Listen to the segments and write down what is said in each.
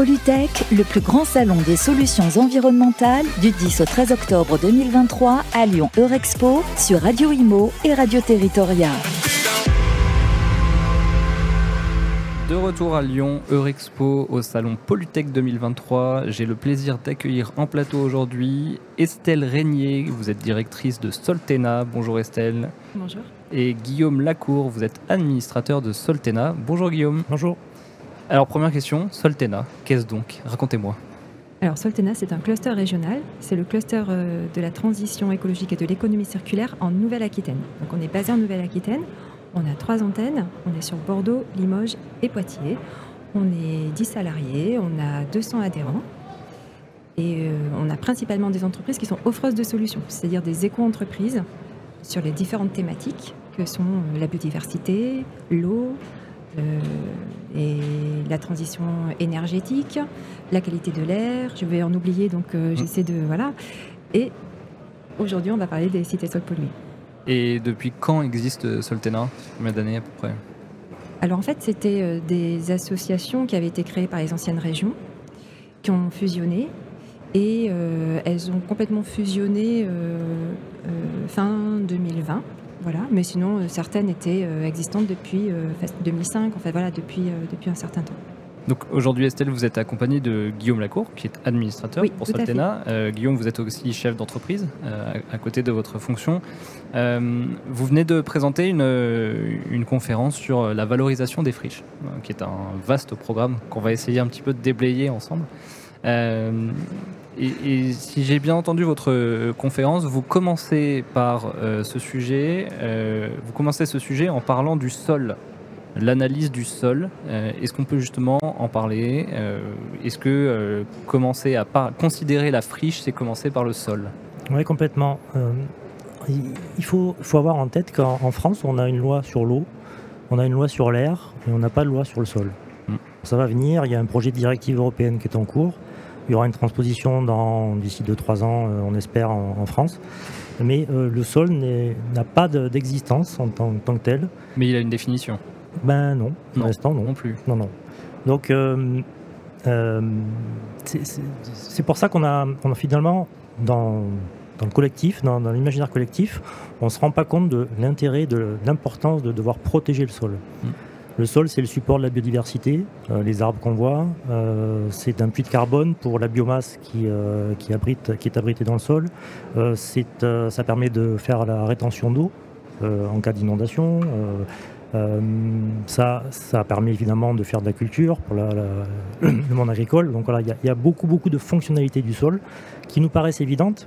Polytech, le plus grand salon des solutions environnementales du 10 au 13 octobre 2023 à Lyon Eurexpo sur Radio Imo et Radio Territoria. De retour à Lyon, Eurexpo au salon Polytech 2023. J'ai le plaisir d'accueillir en plateau aujourd'hui Estelle Régnier. Vous êtes directrice de Soltena. Bonjour Estelle. Bonjour. Et Guillaume Lacour, vous êtes administrateur de Soltena. Bonjour Guillaume. Bonjour. Alors première question, Soltena, qu'est-ce donc? Racontez-moi. Alors Soltena, c'est un cluster régional. C'est le cluster euh, de la transition écologique et de l'économie circulaire en Nouvelle-Aquitaine. Donc on est basé en Nouvelle-Aquitaine. On a trois antennes. On est sur Bordeaux, Limoges et Poitiers. On est 10 salariés, on a 200 adhérents. Et euh, on a principalement des entreprises qui sont offreuses de solutions, c'est-à-dire des éco-entreprises sur les différentes thématiques que sont euh, la biodiversité, l'eau, et la transition énergétique, la qualité de l'air. Je vais en oublier, donc euh, j'essaie de voilà. Et aujourd'hui, on va parler des cités sol polluées. Et depuis quand existe Soltena Combien d'années à peu près? Alors en fait, c'était euh, des associations qui avaient été créées par les anciennes régions, qui ont fusionné. Et euh, elles ont complètement fusionné euh, euh, fin 2020. Voilà. Mais sinon, euh, certaines étaient euh, existantes depuis euh, enfin, 2005, en fait, voilà, depuis, euh, depuis un certain temps. Donc aujourd'hui Estelle, vous êtes accompagnée de Guillaume Lacour, qui est administrateur Oui, pour Soltena. Euh, Guillaume, vous êtes aussi chef d'entreprise euh, à, côté de votre fonction. Euh, vous venez de présenter une, une conférence sur la valorisation des friches, euh, qui est un vaste programme qu'on va essayer un petit peu de déblayer ensemble. Euh, et, et si j'ai bien entendu votre conférence, vous commencez par euh, ce sujet, euh, vous commencez ce sujet en parlant du sol l'analyse du sol. Euh, Est-ce qu'on peut justement en parler Euh, Est-ce que euh, commencer à par- considérer la friche, c'est commencer par le sol? Oui, complètement. Euh, il faut, faut avoir en tête qu'en en France, on a une loi sur l'eau, on a une loi sur l'air et on n'a pas de loi sur le sol. Mm. Ça va venir, il y a un projet de directive européenne qui est en cours. Il y aura une transposition dans- d'ici 2-3 ans, euh, on espère, en, en France. Mais euh, le sol n'a pas de- d'existence en tant, en tant que tel. Mais il a une définition. Ben non, pour l'instant non. Non plus. Non, non. Donc, euh, c'est- pour ça qu'on a, on a finalement, dans, dans le collectif, dans, dans l'imaginaire collectif, on ne se rend pas compte de l'intérêt, de l'importance de devoir protéger le sol. Mm. Le sol, c'est le support de la biodiversité, euh, les arbres qu'on voit. euh, c'est un puits de carbone pour la biomasse qui, euh, qui, abrite, qui est abritée dans le sol. Ça permet de faire la rétention d'eau en cas d'inondation. ça, ça permet évidemment de faire de la culture pour le monde agricole. Donc voilà, il y y, a beaucoup, beaucoup de fonctionnalités du sol qui nous paraissent évidentes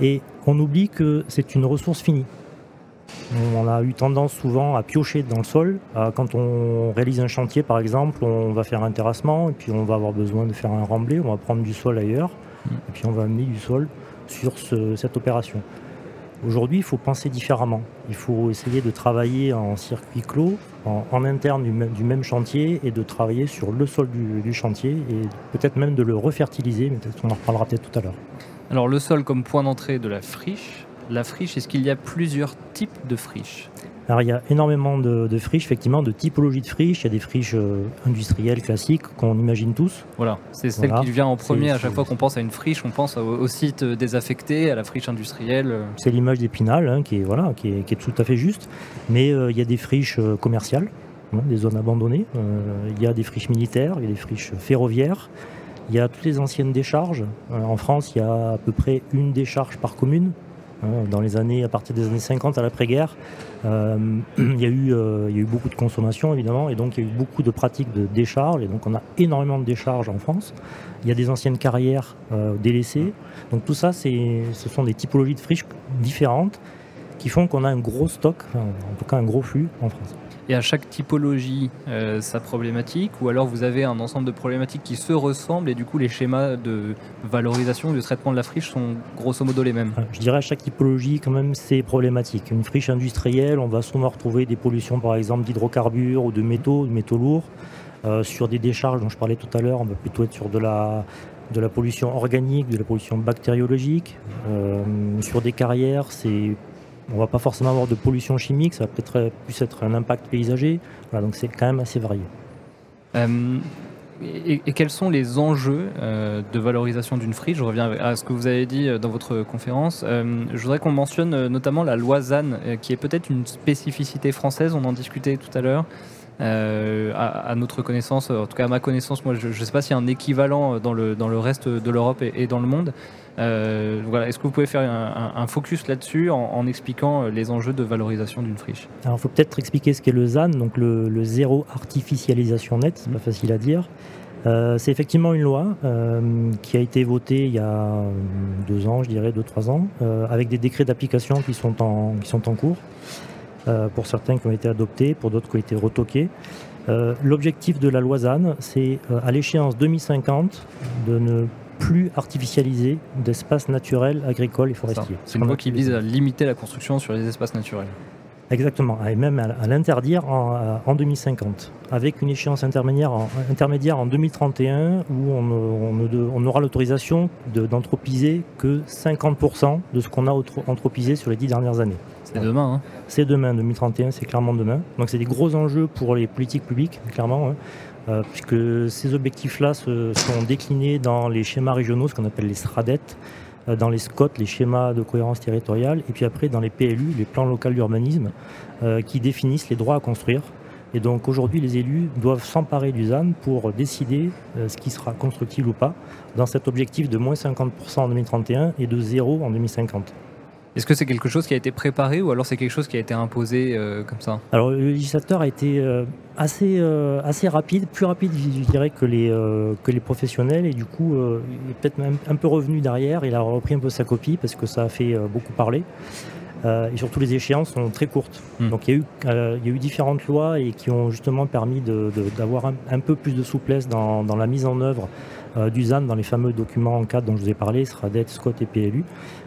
et on oublie que c'est une ressource finie. On a eu tendance souvent à piocher dans le sol. Euh, Quand on réalise un chantier, par exemple, on va faire un terrassement et puis on va avoir besoin de faire un remblai. On va prendre du sol ailleurs Mm. et puis on va amener du sol sur ce- cette opération. Aujourd'hui, il faut penser différemment. Il faut essayer de travailler en circuit clos, en, en interne du même, du même chantier, et de travailler sur le sol du, du chantier, et peut-être même de le refertiliser, mais peut-être qu'on en reparlera peut-être tout à l'heure. Alors le sol comme point d'entrée de la friche. La friche, est-ce qu'il y a plusieurs types de friches Alors il y a énormément de, de friches, effectivement, de typologies de friches. Il y a des friches euh, industrielles classiques qu'on imagine tous. Voilà, c'est celle Voilà. qui vient en premier à chaque fois qu'on pense à une friche, on pense au, site désaffecté, à la friche industrielle. euh. C'est l'image d'Épinal, hein, qui, est, voilà, qui, est, qui est tout à fait juste. Mais euh, il y a des friches euh, commerciales, hein, des zones abandonnées. Euh, il y a des friches militaires, il y a des friches ferroviaires. Il y a toutes les anciennes décharges. Euh, en France, il y a à peu près une décharge par commune. Hein, dans les années, à partir des années 50 à l'après-guerre, euh, il, y a eu, euh, il y a eu beaucoup de consommation évidemment, et donc il y a eu beaucoup de pratiques de décharge, et donc on a énormément de décharges en France. Il y a des anciennes carrières euh, délaissées. Donc tout ça, ce sont des typologies de friches différentes qui font qu'on a un gros stock, en tout cas un gros flux en France. Et à chaque typologie, euh, sa problématique, ou alors vous avez un ensemble de problématiques qui se ressemblent et du coup les schémas de valorisation, de traitement de la friche sont grosso modo les mêmes. Je dirais à chaque typologie, quand même, c'est problématique. Une friche industrielle, on va souvent retrouver des pollutions, par exemple, d'hydrocarbures ou de métaux, de métaux lourds. Euh, sur des décharges dont je parlais tout à l'heure, on va plutôt être sur de la, de la pollution organique, de la pollution bactériologique. Euh, sur des carrières, c'est on va pas forcément avoir de pollution chimique, ça va peut-être plus être un impact paysager. Donc c'est quand même assez varié. Euh, Et, quels sont les enjeux de valorisation d'une friche Je reviens à ce que vous avez dit dans votre conférence. je voudrais qu'on mentionne notamment la loi qui est peut-être une spécificité française, on en discutait tout à l'heure. Euh, à, notre connaissance, en tout cas à ma connaissance, moi je ne sais pas s'il y a un équivalent dans le, dans le reste de l'Europe et, dans le monde. Euh, voilà, Est-ce que vous pouvez faire un, focus là-dessus en, expliquant les enjeux de valorisation d'une friche? Alors il faut peut-être expliquer ce qu'est le ZAN, donc le, zéro artificialisation net, c'est pas facile à dire. Euh, c'est effectivement une loi qui a été votée il y a deux ans, je dirais, deux, trois ans, avec des décrets d'application qui, sont en, qui sont en cours. Euh, pour certains qui ont été adoptés, pour d'autres qui ont été retoqués. Euh, l'objectif de la loi ZAN, c'est euh, à l'échéance 2050 de ne plus artificialiser d'espaces naturels, agricoles et forestiers. C'est une loi qui vise à limiter la construction sur les espaces naturels. Exactement, et même à, l'interdire en, 2050, avec une échéance intermédiaire en, intermédiaire en 2031 où on, aura l'autorisation d'anthropiser que 50% de ce qu'on a anthropisé sur les dix dernières années. C'est demain. Hein. C'est demain, 2031, c'est clairement demain. Donc c'est des gros enjeux pour les politiques publiques, clairement, hein. Euh, puisque ces objectifs-là sont déclinés dans les schémas régionaux, ce qu'on appelle les SRADET, euh, dans les SCOT, les schémas de cohérence territoriale, et puis après dans les PLU, les plans locaux d'urbanisme, euh, qui définissent les droits à construire. Et donc aujourd'hui, les élus doivent s'emparer du ZAN pour décider ce qui sera constructible ou pas dans cet objectif de moins 50% en 2031 et de zéro en 2050. Est-ce que c'est quelque chose qui a été préparé ou alors c'est quelque chose qui a été imposé euh, comme ça? Alors le législateur a été euh, assez, euh, assez rapide, plus rapide je dirais que les, que les professionnels et du coup il est peut-être même un peu revenu derrière, il a repris un peu sa copie parce que ça a fait beaucoup parler. et surtout les échéances sont très courtes. Hmm. Donc il y, a eu, il y, a eu, différentes lois et qui ont justement permis d'avoir un, un, peu plus de souplesse dans, dans la mise en œuvre du ZAN dans les fameux documents en cadre dont je vous ai parlé, SRADET, SCOT et PLU.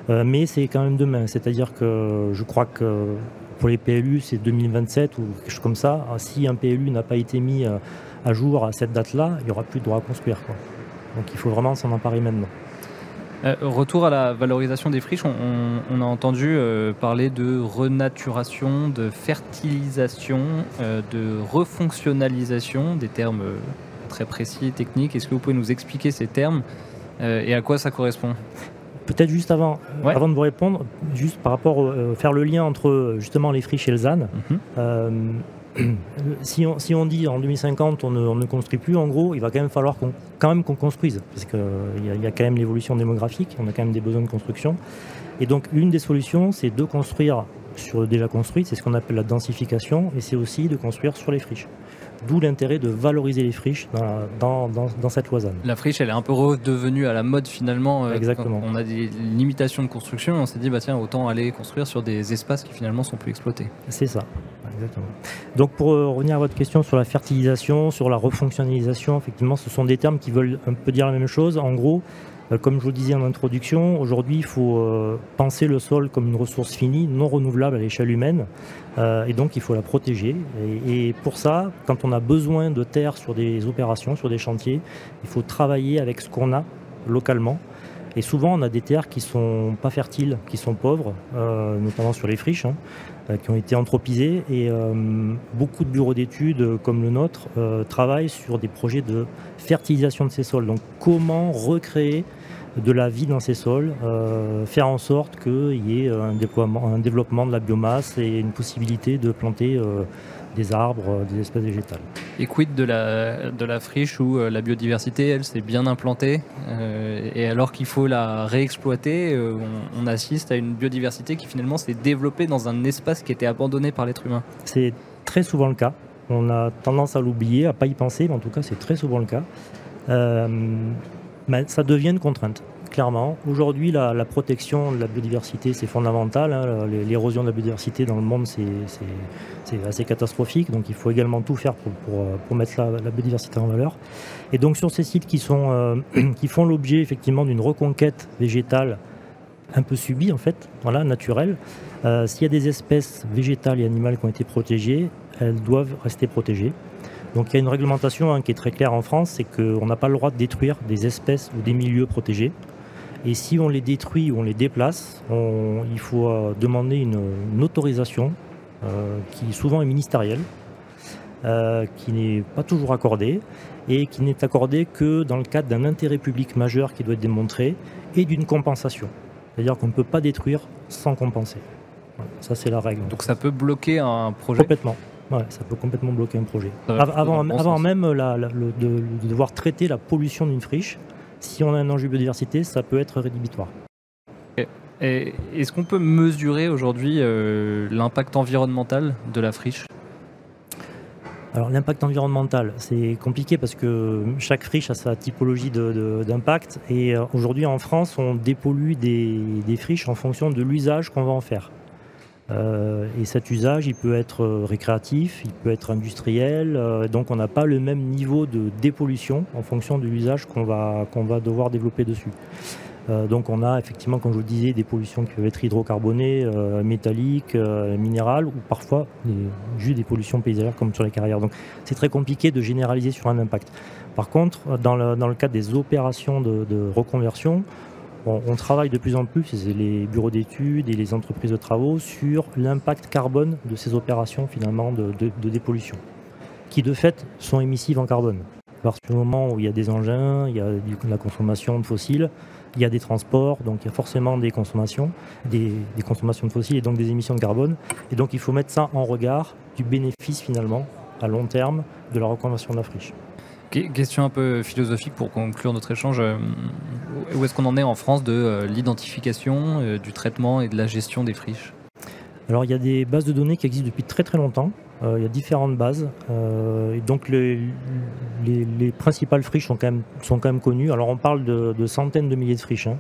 Euh, mais c'est quand même demain. C'est-à-dire que je crois que pour les PLU, c'est 2027 ou quelque chose comme ça. Ah, si un PLU n'a pas été mis euh, à jour à cette date-là, il n'y aura plus de droit à construire. Donc il faut vraiment s'en emparer maintenant. Euh, retour à la valorisation des friches, on, a entendu parler de renaturation, de fertilisation, de refonctionnalisation, des termes très précis, techniques. Est-ce que vous pouvez nous expliquer ces termes et à quoi ça correspond? Peut-être juste avant, avant de vous répondre, juste par rapport à euh, faire le lien entre justement les friches et le ZAN. Mhm. Euh, si, on, si, on, dit en 2050 on ne, construit plus, en gros, il va quand même falloir qu'on, quand même qu'on construise, parce qu'il y, y, a quand même l'évolution démographique, on a quand même des besoins de construction. Et donc une des solutions, c'est de construire sur déjà construit, c'est ce qu'on appelle la densification, et c'est aussi de construire sur les friches. D'où l'intérêt de valoriser les friches dans, dans, cette loi La friche, elle est un peu redevenue à la mode finalement. Euh, Exactement. on a des limitations de construction, on s'est dit, bah tiens, autant aller construire sur des espaces qui finalement sont plus exploités. C'est ça. Exactement. Donc pour euh, revenir à votre question sur la fertilisation, sur la refonctionnalisation, effectivement, ce sont des termes qui veulent un peu dire la même chose. En gros, comme je vous disais en introduction, aujourd'hui il faut euh, penser le sol comme une ressource finie, non renouvelable à l'échelle humaine, euh, et donc il faut la protéger. Et, pour ça, quand on a besoin de terre sur des opérations, sur des chantiers, il faut travailler avec ce qu'on a localement. Et souvent, on a des terres qui sont pas fertiles, qui sont pauvres, notamment sur les friches, hein, qui ont été anthropisées. Et beaucoup de bureaux d'études, comme le nôtre, travaillent sur des projets de fertilisation de ces sols. Donc, comment recréer de la vie dans ces sols, euh, faire en sorte qu'il y ait un, déploiement, un développement de la biomasse et une possibilité de planter euh, des arbres, euh, des espèces végétales. Et quid de la, de la friche où la biodiversité, elle, s'est bien implantée et alors qu'il faut la réexploiter, on, assiste à une biodiversité qui finalement s'est développée dans un espace qui était abandonné par l'être humain C'est très souvent le cas. On a tendance à l'oublier, à pas y penser, mais en tout cas c'est très souvent le cas ça devient une contrainte, clairement. Aujourd'hui, la, protection de la biodiversité, c'est fondamental. Hein. L'érosion de la biodiversité dans le monde, c'est assez catastrophique. Donc, il faut également tout faire pour, mettre la, biodiversité en valeur. Et donc, sur ces sites qui, sont, euh, qui font l'objet effectivement d'une reconquête végétale un peu subie, en fait, voilà, naturelle, euh, s'il y a des espèces végétales et animales qui ont été protégées, elles doivent rester protégées. Donc il y a une réglementation hein, qui est très claire en France, c'est qu'on n'a pas le droit de détruire des espèces ou des milieux protégés. Et si on les détruit ou on les déplace, il faut euh, demander une, autorisation euh, qui souvent est ministérielle. qui n'est pas toujours accordé et qui n'est accordé que dans le cadre d'un intérêt public majeur qui doit être démontré et d'une compensation. C'est-à-dire qu'on ne peut pas détruire sans compenser. ça, c'est la règle. Donc ça peut bloquer un projet? Complètement. ça peut complètement bloquer un projet. Avant, avant même de, devoir traiter la pollution d'une friche, si on a un enjeu biodiversité, ça peut être rédhibitoire. Est-ce qu'on peut mesurer aujourd'hui euh, l'impact environnemental de la friche? Alors l'impact environnemental, c'est compliqué parce que chaque friche a sa typologie d'impact et euh, aujourd'hui en France, on dépollue des, friches en fonction de l'usage qu'on va en faire. Euh, et cet usage, il peut être récréatif, il peut être industriel, donc on n'a pas le même niveau de dépollution en fonction de l'usage qu'on va, va devoir développer dessus. Euh, donc on a effectivement, comme je vous le disais, des pollutions qui peuvent être hydrocarbonées, euh, métalliques, euh, minérales, ou parfois juste des pollutions paysagères comme sur les carrières. Donc c'est très compliqué de généraliser sur un impact. Par contre, dans le, cadre des opérations de, reconversion, on, travaille de plus en plus, les bureaux d'études et les entreprises de travaux, sur l'impact carbone de ces opérations finalement de, dépollution, qui de fait sont émissives en carbone. À partir du moment où il y a des engins, il y a la consommation de fossiles, il y a des transports, donc il y a forcément des consommations, des, consommations de fossiles et donc des émissions de carbone. Et donc il faut mettre ça en regard du bénéfice finalement à long terme de la reconversion de la friche. Question un peu philosophique pour conclure notre échange. Euh, où est-ce qu'on en est en France de euh, l'identification, euh, du traitement et de la gestion des friches? Alors il y a des bases de données qui existent depuis très très longtemps. Il y a différentes bases. Et donc les, principales friches sont quand, même, sont quand même connues. Alors on parle de, centaines de milliers de friches. Hein.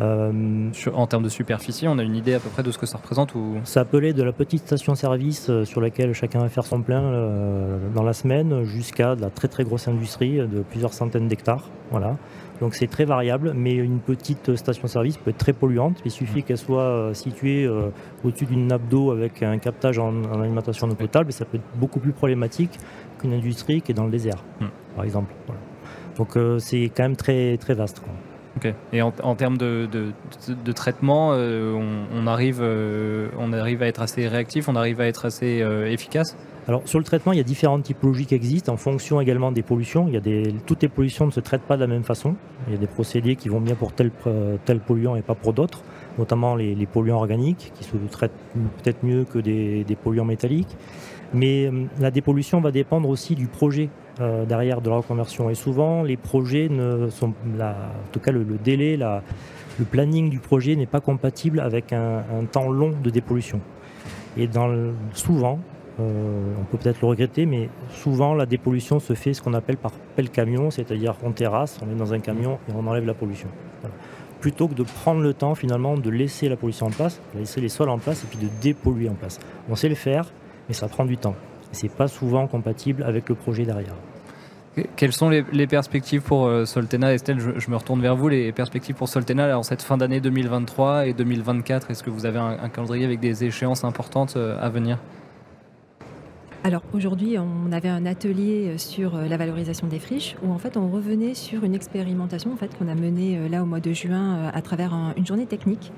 Euh, en termes de superficie, on a une idée à peu près de ce que ça représente ou... Ça appelait de la petite station-service sur laquelle chacun va faire son plein dans la semaine jusqu'à la très très grosse industrie de plusieurs centaines d'hectares. Voilà. Donc c'est très variable, mais une petite station-service peut être très polluante. Il suffit qu'elle soit euh, située euh, au-dessus d'une nappe d'eau avec un captage en, alimentation eau potable, et ça peut être beaucoup plus problématique qu'une industrie qui est dans le désert, hmm. par exemple. Donc euh, c'est quand même très, très vaste. Et en, termes de, traitement, on, arrive, on arrive à être assez réactif, on arrive à être assez efficace alors sur le traitement, il y a différentes typologies qui existent en fonction également des pollutions. Il y a des, toutes les pollutions ne se traitent pas de la même façon. Il y a des procédés qui vont bien pour tel, tel polluant et pas pour d'autres, notamment les, polluants organiques qui se traitent peut-être mieux que des, polluants métalliques. Mais euh, la dépollution va dépendre aussi du projet euh, derrière de la reconversion. Et souvent, les projets ne sont, en tout cas le, délai, le planning du projet n'est pas compatible avec un, temps long de dépollution. Et dans souvent, euh, on peut peut-être le regretter, mais souvent la dépollution se fait ce qu'on appelle par pelle camion, c'est-à-dire on terrasse, on est dans un camion et on enlève la pollution. Plutôt que de prendre le temps finalement de laisser la pollution en place, laisser les sols en place et puis de dépolluer en place. On sait le faire, mais ça prend du temps. Et c'est pas souvent compatible avec le projet derrière. Quelles sont les, perspectives pour euh, Soltena? Estelle, je, me retourne vers vous. Les perspectives pour Soltena en cette fin d'année 2023 et 2024, est-ce que vous avez un, calendrier avec des échéances importantes euh, à venir? Alors aujourd'hui, on avait un atelier euh, sur euh, la valorisation des friches où en fait on revenait sur une expérimentation en fait qu'on a menée euh, là au mois de juin à travers une journée technique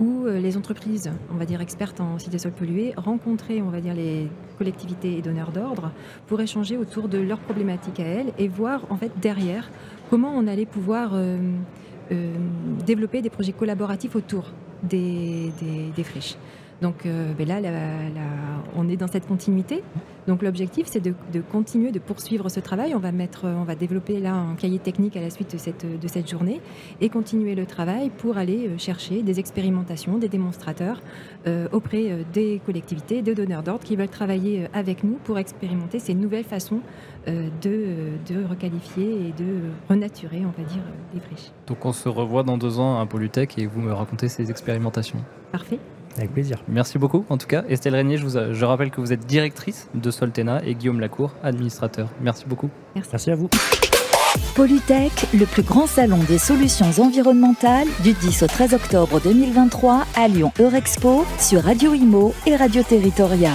où les entreprises, on va dire expertes en sites de sols pollués, rencontraient, on va dire, les collectivités et donneurs d'ordre pour échanger autour de leurs problématiques à elles et voir en fait derrière comment on allait pouvoir développer des projets collaboratifs autour des friches. Donc euh, ben là, on est dans cette continuité. Donc l'objectif, c'est de, continuer, de poursuivre ce travail. On va, mettre, on va développer là un cahier technique à la suite de cette, de cette journée et continuer le travail pour aller euh, chercher des expérimentations, des démonstrateurs euh, auprès des collectivités, des donneurs d'ordre qui veulent travailler avec nous pour expérimenter ces nouvelles façons de, de, requalifier et de renaturer, on va dire, les friches. Donc on se revoit dans deux ans à Polytech et vous me racontez ces expérimentations. Parfait. Avec plaisir. Merci beaucoup. En tout cas, Estelle Régnier, je, vous, je rappelle que vous êtes directrice de Soltena et Guillaume Lacour, administrateur. Merci beaucoup. Merci, Merci à vous. Polytech, le plus grand salon des solutions environnementales du 10 au 13 octobre 2023 à Lyon Eurexpo sur Radio Imo et Radio Territoria.